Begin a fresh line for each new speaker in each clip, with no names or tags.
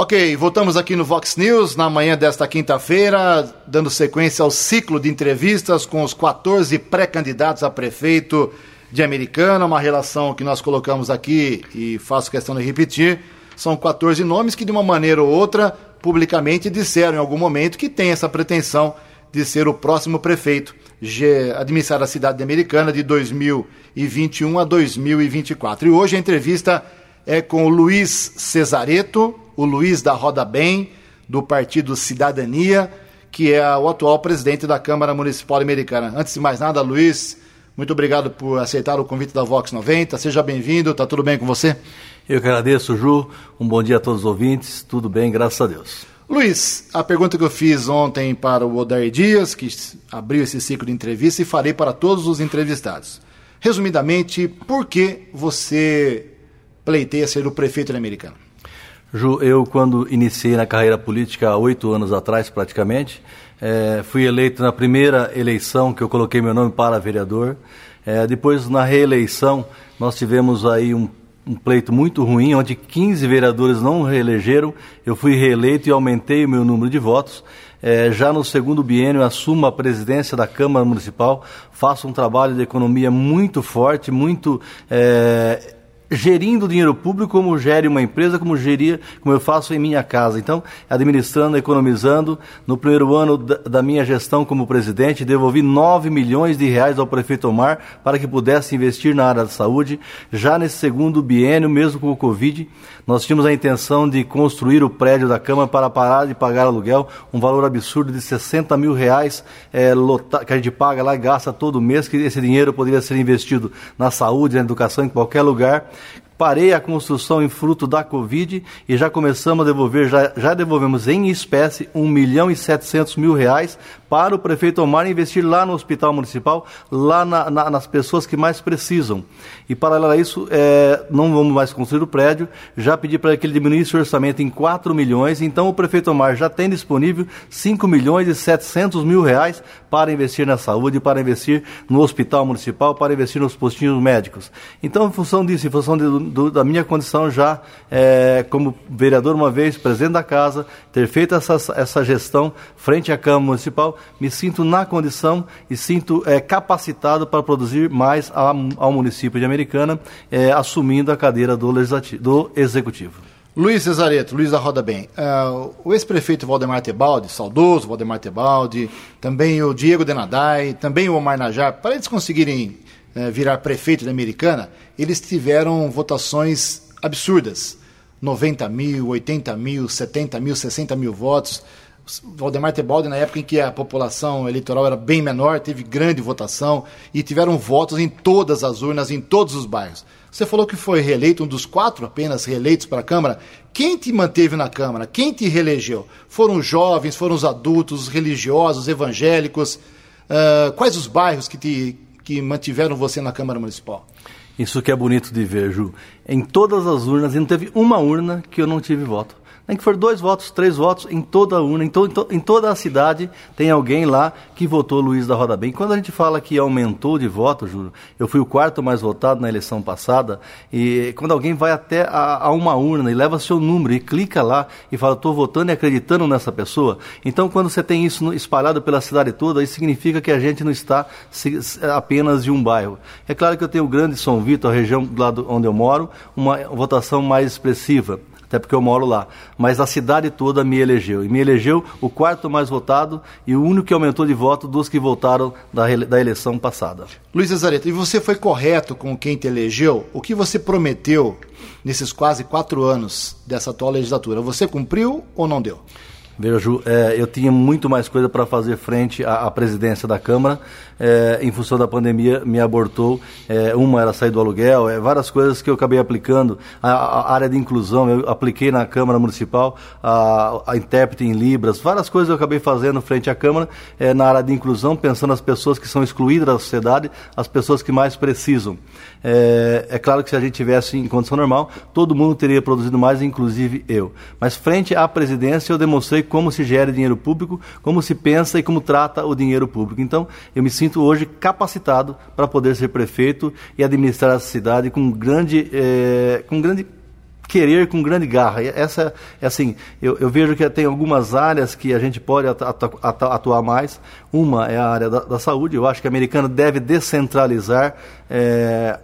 Ok, voltamos aqui no Vox News na manhã desta quinta-feira, dando sequência ao ciclo de entrevistas com os 14 pré-candidatos a prefeito de Americana, uma relação que nós colocamos aqui e faço questão de repetir. São 14 nomes que, de uma maneira ou outra, publicamente disseram em algum momento que tem essa pretensão de ser o próximo prefeito, administrar a cidade de Americana de 2021 a 2024. E hoje a entrevista é com o Luiz Cesareto, o Luiz da Roda Bem, do Partido Cidadania, que é o atual presidente da Câmara Municipal Americana. Antes de mais nada, Luiz, muito obrigado por aceitar o convite da Vox 90. Seja bem-vindo, tá tudo bem com você?
Eu que agradeço, Ju. Um bom dia a todos os ouvintes. Tudo bem, graças a Deus.
Luiz, a pergunta que eu fiz ontem para o Odair Dias, que abriu esse ciclo de entrevista, e falei para todos os entrevistados. Resumidamente, por que você pleiteia ser o prefeito americano?
Ju, eu quando iniciei na carreira política há oito anos atrás, praticamente, é, fui eleito na primeira eleição que eu coloquei meu nome para vereador. É, depois, na reeleição, nós tivemos aí um, um, pleito muito ruim, onde 15 vereadores não reelegeram. Eu fui reeleito e aumentei o meu número de votos. É, já no segundo biênio, assumo a presidência da Câmara Municipal, faço um trabalho de economia muito forte, muito gerindo o dinheiro público como gere uma empresa, como geria, como eu faço em minha casa. Então, administrando, economizando. No primeiro ano da, minha gestão como presidente, devolvi 9 milhões de reais ao prefeito Omar para que pudesse investir na área da saúde. Já nesse segundo biênio, mesmo com o Covid, nós tínhamos a intenção de construir o prédio da Câmara para parar de pagar aluguel, um valor absurdo de 60 mil reais é, que a gente paga lá e gasta todo mês, que esse dinheiro poderia ser investido na saúde, na educação, em qualquer lugar parei a construção em fruto da Covid e já começamos a devolver, já, já devolvemos em espécie 1 milhão e 700 mil reais para o prefeito Omar investir lá no hospital municipal, lá na, na, nas pessoas que mais precisam. E paralelo a isso, é, não vamos mais construir o prédio, já pedi para que ele diminuísse o orçamento em 4 milhões, então o prefeito Omar já tem disponível 5 milhões e 700 mil reais para investir na saúde, para investir no hospital municipal, para investir nos postinhos médicos. Então, em função disso, em função de, do, da minha condição já é, como vereador uma vez, presidente da casa, ter feito essa, essa gestão frente à Câmara Municipal, me sinto na condição e sinto é, capacitado para produzir mais ao, ao município de Americana, é, assumindo a cadeira do, legislativo, do Executivo.
Luiz Cesareto, Luiz da Roda Bem, uh, o ex-prefeito Valdemar Tebaldi, saudoso Valdemar Tebaldi, também o Diego Denadai, também o Omar Najar, para eles conseguirem uh, virar prefeito da Americana, eles tiveram votações absurdas. 90 mil, 80 mil, 70 mil, 60 mil votos. Valdemar Tebaldi, na época em que a população eleitoral era bem menor, teve grande votação e tiveram votos em todas as urnas, em todos os bairros. Você falou que foi reeleito, um dos quatro apenas reeleitos para a Câmara. Quem te manteve na Câmara? Quem te reelegeu? Foram os jovens, foram os adultos, os religiosos, os evangélicos? Uh, quais os bairros que, te, que mantiveram você na Câmara Municipal?
Isso que é bonito de ver, Ju. Em todas as urnas, não teve uma urna que eu não tive voto. Nem que for dois votos, três votos em toda a urna, em, to, em, to, em, toda a cidade tem alguém lá que votou Luiz da Roda Bem. Quando a gente fala que aumentou de voto, juro, eu fui o quarto mais votado na eleição passada, e quando alguém vai até a, a uma urna e leva seu número e clica lá e fala, estou votando e acreditando nessa pessoa, então quando você tem isso espalhado pela cidade toda, isso significa que a gente não está apenas de um bairro. É claro que eu tenho o grande São Vitor, a região do lado onde eu moro, uma votação mais expressiva até porque eu moro lá. Mas a cidade toda me elegeu. E me elegeu o quarto mais votado e o único que aumentou de voto dos que votaram da, da eleição passada.
Luiz Cesareto, e você foi correto com quem te elegeu? O que você prometeu nesses quase quatro anos dessa atual legislatura? Você cumpriu ou não deu?
Veja, Ju, é, eu tinha muito mais coisa para fazer frente à, à, presidência da Câmara. É, em função da pandemia, me abortou. É, uma era sair do aluguel, é, várias coisas que eu acabei aplicando. A, a, área de inclusão, eu apliquei na Câmara Municipal, a, a intérprete em Libras, várias coisas eu acabei fazendo frente à Câmara é, na área de inclusão, pensando nas pessoas que são excluídas da sociedade, as pessoas que mais precisam. É, é, claro que se a gente tivesse em condição normal, todo mundo teria produzido mais, inclusive eu. Mas frente à presidência, eu demonstrei como se gera dinheiro público, como se pensa e como trata o dinheiro público. Então, eu me sinto hoje capacitado para poder ser prefeito e administrar essa cidade com grande, é, com grande querer com grande garra. Essa, é assim, eu, eu, vejo que tem algumas áreas que a gente pode atuar mais. Uma é a área da, da saúde. Eu acho que a americana deve descentralizar é,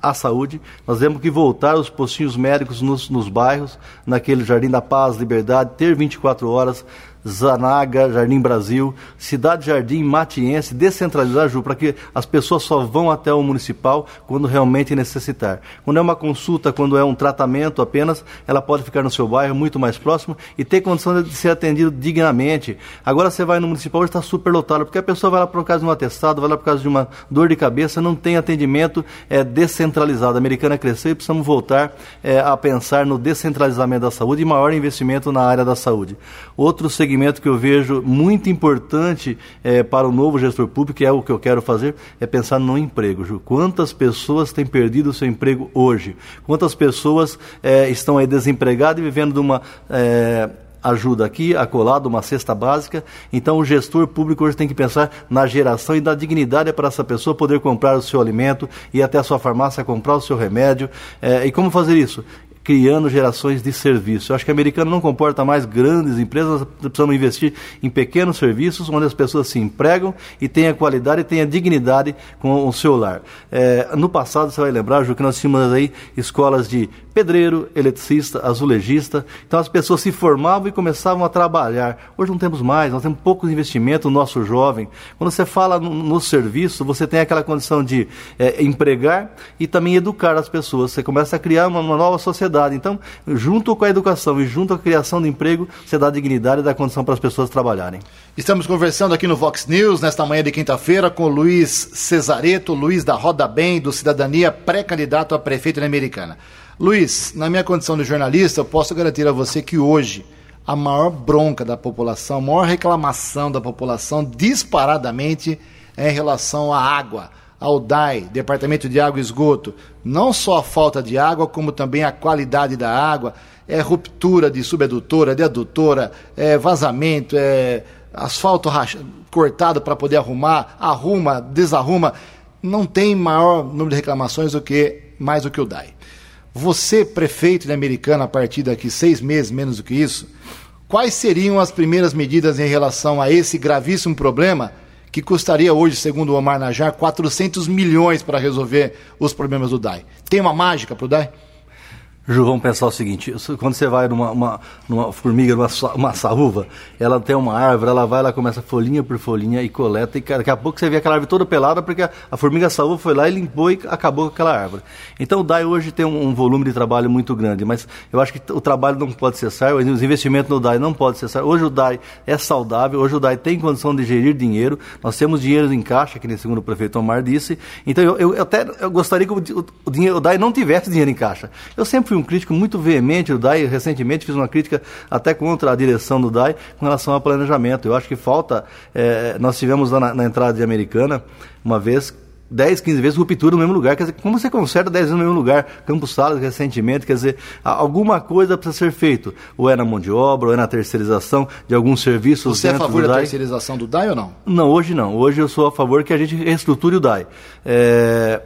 a saúde. Nós temos que voltar os postinhos médicos nos, nos bairros, naquele Jardim da Paz, Liberdade, ter 24 horas, Zanaga, Jardim Brasil, Cidade Jardim, Matiense, descentralizar, Ju, para que as pessoas só vão até o municipal quando realmente necessitar. Quando é uma consulta, quando é um tratamento apenas, ela pode ficar no seu bairro, muito mais próximo, e ter condição de ser atendido dignamente. Agora você vai no municipal, está super lotado, porque a pessoa vai lá por causa de um atestado, vai lá por causa de uma dor de cabeça, não tem atendimento é, descentralizado. A americana cresceu e precisamos voltar é, a pensar no descentralizamento da saúde e maior investimento na área da saúde. Outro segmento segmento que eu vejo muito importante é, para o novo gestor público, que é o que eu quero fazer, é pensar no emprego. Ju. Quantas pessoas têm perdido o seu emprego hoje? Quantas pessoas é, estão aí desempregadas e vivendo de uma. É, ajuda aqui, acolado, uma cesta básica. Então, o gestor público hoje tem que pensar na geração e da dignidade para essa pessoa poder comprar o seu alimento, ir até a sua farmácia comprar o seu remédio. É, e como fazer isso? Criando gerações de serviço. Eu acho que o americano não comporta mais grandes empresas, precisamos investir em pequenos serviços, onde as pessoas se empregam e tenham qualidade e tenham dignidade com o seu lar. É, no passado, você vai lembrar, Ju, que nós tínhamos aí escolas de pedreiro, eletricista, azulejista. Então as pessoas se formavam e começavam a trabalhar. Hoje não temos mais, nós temos pouco investimento no nosso jovem. Quando você fala no, no serviço, você tem aquela condição de é, empregar e também educar as pessoas. Você começa a criar uma, uma, nova sociedade. Então, junto com a educação e junto a criação de emprego, você dá dignidade e dá condição para as pessoas trabalharem.
Estamos conversando aqui no Vox News, nesta manhã de quinta-feira, com Luiz Cesareto, Luiz da Roda Bem, do Cidadania, pré-candidato a prefeito na Americana. Luiz, na minha condição de jornalista, eu posso garantir a você que hoje a maior bronca da população, a maior reclamação da população disparadamente é em relação à água, ao DAI, Departamento de Água e Esgoto. Não só a falta de água, como também a qualidade da água, é ruptura de subedutora, de adutora, é vazamento, é asfalto cortado para poder arrumar, arruma, desarruma. Não tem maior número de reclamações do que mais do que o DAI. Você, prefeito de Americana, a partir daqui seis meses, menos do que isso, quais seriam as primeiras medidas em relação a esse gravíssimo problema que custaria hoje, segundo o Omar Najar, 400 milhões para resolver os problemas do DAI? Tem uma mágica para o DAI?
Ju, vamos pensar o seguinte: quando você vai numa, uma, numa formiga, numa uma saúva, ela tem uma árvore, ela vai, ela começa folhinha por folhinha e coleta, e daqui a pouco você vê aquela árvore toda pelada, porque a, a formiga saúva foi lá e limpou e acabou com aquela árvore. Então o DAI hoje tem um, um, volume de trabalho muito grande, mas eu acho que o trabalho não pode cessar, os investimentos no DAI não podem cessar. Hoje o DAI é saudável, hoje o DAI tem condição de gerir dinheiro, nós temos dinheiro em caixa, que nem segundo o prefeito Omar disse, então eu, eu até eu gostaria que o, o, o, dinheiro, o DAI não tivesse dinheiro em caixa. Eu sempre fui um crítico muito veemente do DAI. Recentemente fiz uma crítica até contra a direção do DAI com relação ao planejamento. Eu acho que falta. É, nós tivemos lá na, na entrada de Americana, uma vez, 10, 15 vezes ruptura no mesmo lugar. Quer dizer, como você conserta 10 vezes no mesmo lugar? Campos Salas, recentemente, quer dizer, alguma coisa precisa ser feito. Ou é na mão de obra, ou é na terceirização de alguns serviços.
Você é a favor da terceirização do DAI ou não?
Não, hoje não. Hoje eu sou a favor que a gente reestruture o DAI. É,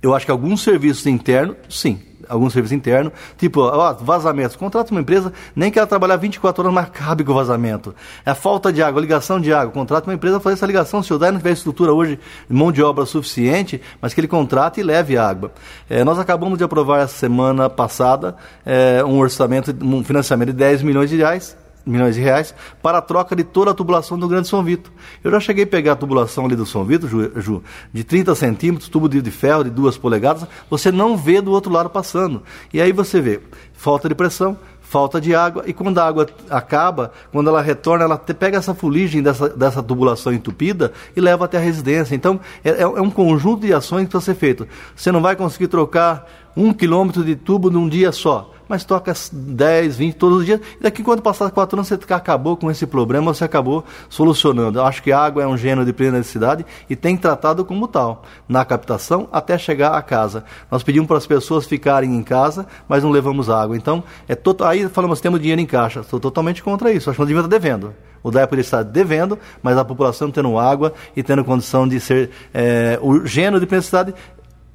eu acho que alguns serviços internos, sim algum serviço interno, tipo, ó, vazamentos. Contrata uma empresa, nem que ela trabalhar 24 horas, mas cabe com o vazamento. É a falta de água, ligação de água. Contrata uma empresa para fazer essa ligação. Se o DAI não tiver estrutura hoje, mão de obra suficiente, mas que ele contrate e leve água. É, nós acabamos de aprovar essa semana passada é, um orçamento, um financiamento de 10 milhões de reais milhões de reais para a troca de toda a tubulação do Grande São Vito. Eu já cheguei a pegar a tubulação ali do São Vito, Ju, Ju de 30 centímetros, tubo de, ferro de 2 polegadas, você não vê do outro lado passando. E aí você vê falta de pressão, falta de água, e quando a água acaba, quando ela retorna, ela pega essa fuligem dessa, dessa tubulação entupida e leva até a residência. Então, é, é, é um conjunto de ações que precisa ser feito. Você não vai conseguir trocar um quilômetro de tubo num dia só mas toca 10, 20 todos os dias. E daqui quando passar quatro anos, você acabou com esse problema, você acabou solucionando. Eu acho que a água é um gênero de plena necessidade e tem tratado como tal, na captação até chegar à casa. Nós pedimos para as pessoas ficarem em casa, mas não levamos água. Então, é total, aí falamos, temos dinheiro em caixa. Estou totalmente contra isso. Acho que não devia estar devendo. O poderia estar devendo, mas a população tendo água e tendo condição de ser é, o gênero de necessidade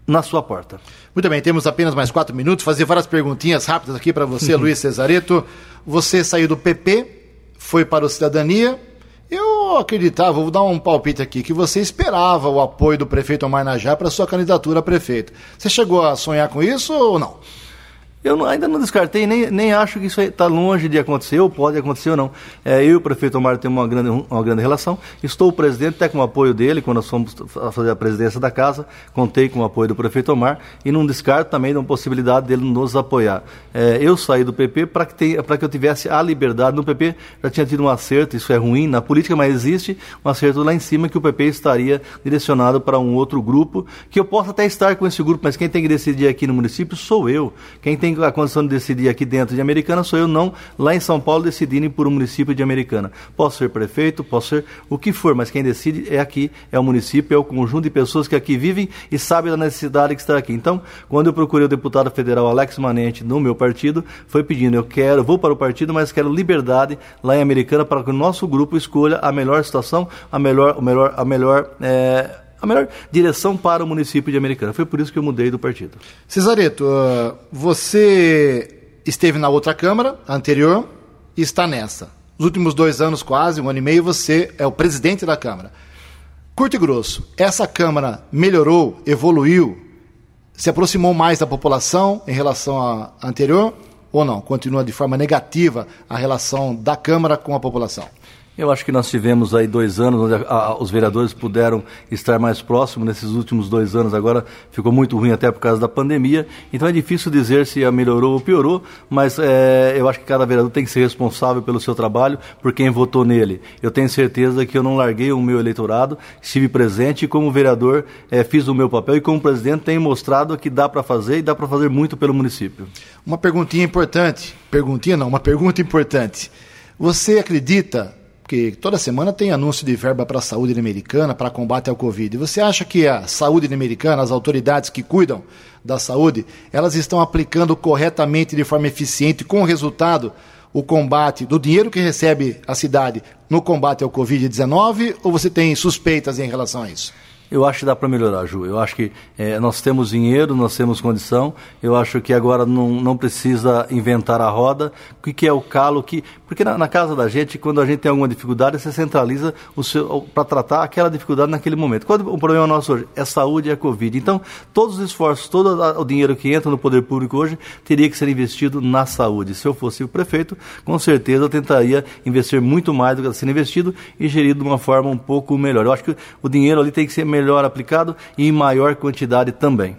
na sua porta.
Muito bem, temos apenas mais quatro minutos. Fazer várias perguntinhas rápidas aqui para você, Luiz Cesareto. Você saiu do PP, foi para o Cidadania. Eu acreditava, vou dar um palpite aqui, que você esperava o apoio do prefeito Omar Najá para sua candidatura a prefeito. Você chegou a sonhar com isso ou não?
Eu não, ainda não descartei, nem, nem acho que isso está longe de acontecer, ou pode acontecer ou não. É, eu e o prefeito Omar temos uma grande, uma grande relação. Estou o presidente, até com o apoio dele, quando nós fomos fazer a presidência da casa, contei com o apoio do prefeito Omar, e não descarto também da possibilidade dele nos apoiar. É, eu saí do PP para que, que eu tivesse a liberdade. No PP já tinha tido um acerto, isso é ruim na política, mas existe um acerto lá em cima que o PP estaria direcionado para um outro grupo, que eu posso até estar com esse grupo, mas quem tem que decidir aqui no município sou eu. Quem tem tem a condição de decidir aqui dentro de Americana, sou eu não lá em São Paulo decidindo por um município de Americana. Posso ser prefeito, posso ser o que for, mas quem decide é aqui, é o município, é o conjunto de pessoas que aqui vivem e sabem da necessidade que está aqui. Então, quando eu procurei o deputado federal Alex Manente no meu partido, foi pedindo, eu quero, vou para o partido, mas quero liberdade lá em Americana para que o nosso grupo escolha a melhor situação, a melhor, a melhor, a melhor é, a melhor direção para o município de Americana. Foi por isso que eu mudei do partido.
Cesareto, uh, você esteve na outra Câmara, anterior, e está nessa. Nos últimos dois anos, quase, um ano e meio, você é o presidente da Câmara. Curto e grosso, essa Câmara melhorou, evoluiu, se aproximou mais da população em relação à anterior ou não? Continua de forma negativa a relação da Câmara com a população?
Eu acho que nós tivemos aí dois anos onde a, a, os vereadores puderam estar mais próximos nesses últimos dois anos. Agora ficou muito ruim até por causa da pandemia. Então é difícil dizer se melhorou ou piorou, mas é, eu acho que cada vereador tem que ser responsável pelo seu trabalho, por quem votou nele. Eu tenho certeza que eu não larguei o meu eleitorado, estive presente e como vereador é, fiz o meu papel e como presidente tenho mostrado que dá para fazer e dá para fazer muito pelo município.
Uma perguntinha importante, perguntinha não, uma pergunta importante. Você acredita porque toda semana tem anúncio de verba para a saúde americana, para combate ao Covid. Você acha que a saúde americana, as autoridades que cuidam da saúde, elas estão aplicando corretamente, de forma eficiente, com resultado, o combate do dinheiro que recebe a cidade no combate ao Covid-19? Ou você tem suspeitas em relação a isso?
Eu acho que dá para melhorar, Ju. Eu acho que é, nós temos dinheiro, nós temos condição. Eu acho que agora não, não precisa inventar a roda. O que, que é o calo? Que, porque na, na, casa da gente, quando a gente tem alguma dificuldade, você centraliza para tratar aquela dificuldade naquele momento. Qual o problema nosso hoje? É saúde e é Covid. Então, todos os esforços, todo o dinheiro que entra no poder público hoje teria que ser investido na saúde. Se eu fosse o prefeito, com certeza eu tentaria investir muito mais do que está sendo investido e gerido de uma forma um pouco melhor. Eu acho que o dinheiro ali tem que ser melhor melhor aplicado e em maior quantidade também.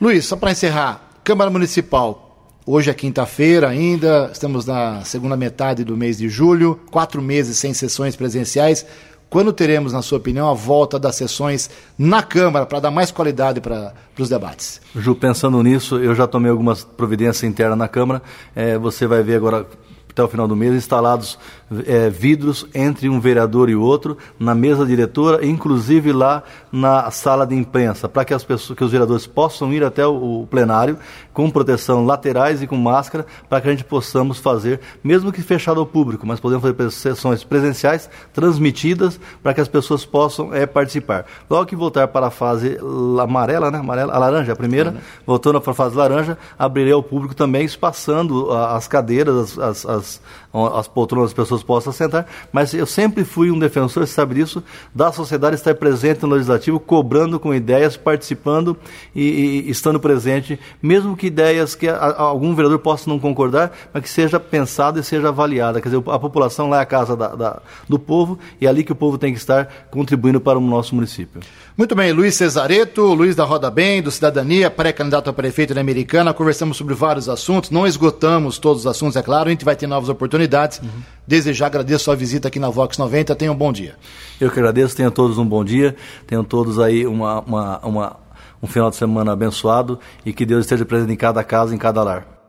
Luiz, só para encerrar, Câmara Municipal. Hoje é quinta-feira ainda, estamos na segunda metade do mês de julho, quatro meses sem sessões presenciais. Quando teremos, na sua opinião, a volta das sessões na Câmara para dar mais qualidade para os debates?
Ju, pensando nisso, eu já tomei algumas providências internas na Câmara. É, você vai ver agora até o final do mês, instalados é, vidros entre um vereador e outro, na mesa diretora, inclusive lá na sala de imprensa, para que as pessoas, que os vereadores possam ir até o, o, plenário com proteção laterais e com máscara, para que a gente possamos fazer, mesmo que fechado ao público, mas podemos fazer sessões presenciais transmitidas para que as pessoas possam é, participar. Logo que voltar para a fase amarela, né? Amarela, a laranja, a primeira, voltando para a fase laranja, abrirei ao público também, espaçando as cadeiras, as, as as, as poltronas as pessoas possam sentar, mas eu sempre fui um defensor, você sabe disso, da sociedade estar presente no legislativo, cobrando com ideias, participando e, e estando presente, mesmo que ideias que a, a, algum vereador possa não concordar, mas que seja pensada e seja avaliada. Quer dizer, a população lá é a casa da, da, do povo e é ali que o povo tem que estar contribuindo para o nosso município.
Muito bem, Luiz Cesareto, Luiz da Roda Bem, do Cidadania, pré-candidato a prefeito da Americana, conversamos sobre vários assuntos, não esgotamos todos os assuntos, é claro, a gente vai ter novas oportunidades. Uhum. Desejar, agradeço a sua visita aqui na Vox 90, tenham um bom dia.
Eu que agradeço, tenham todos um bom dia, tenham todos aí uma, uma, uma um final de semana abençoado e que Deus esteja presente em cada casa, em cada lar.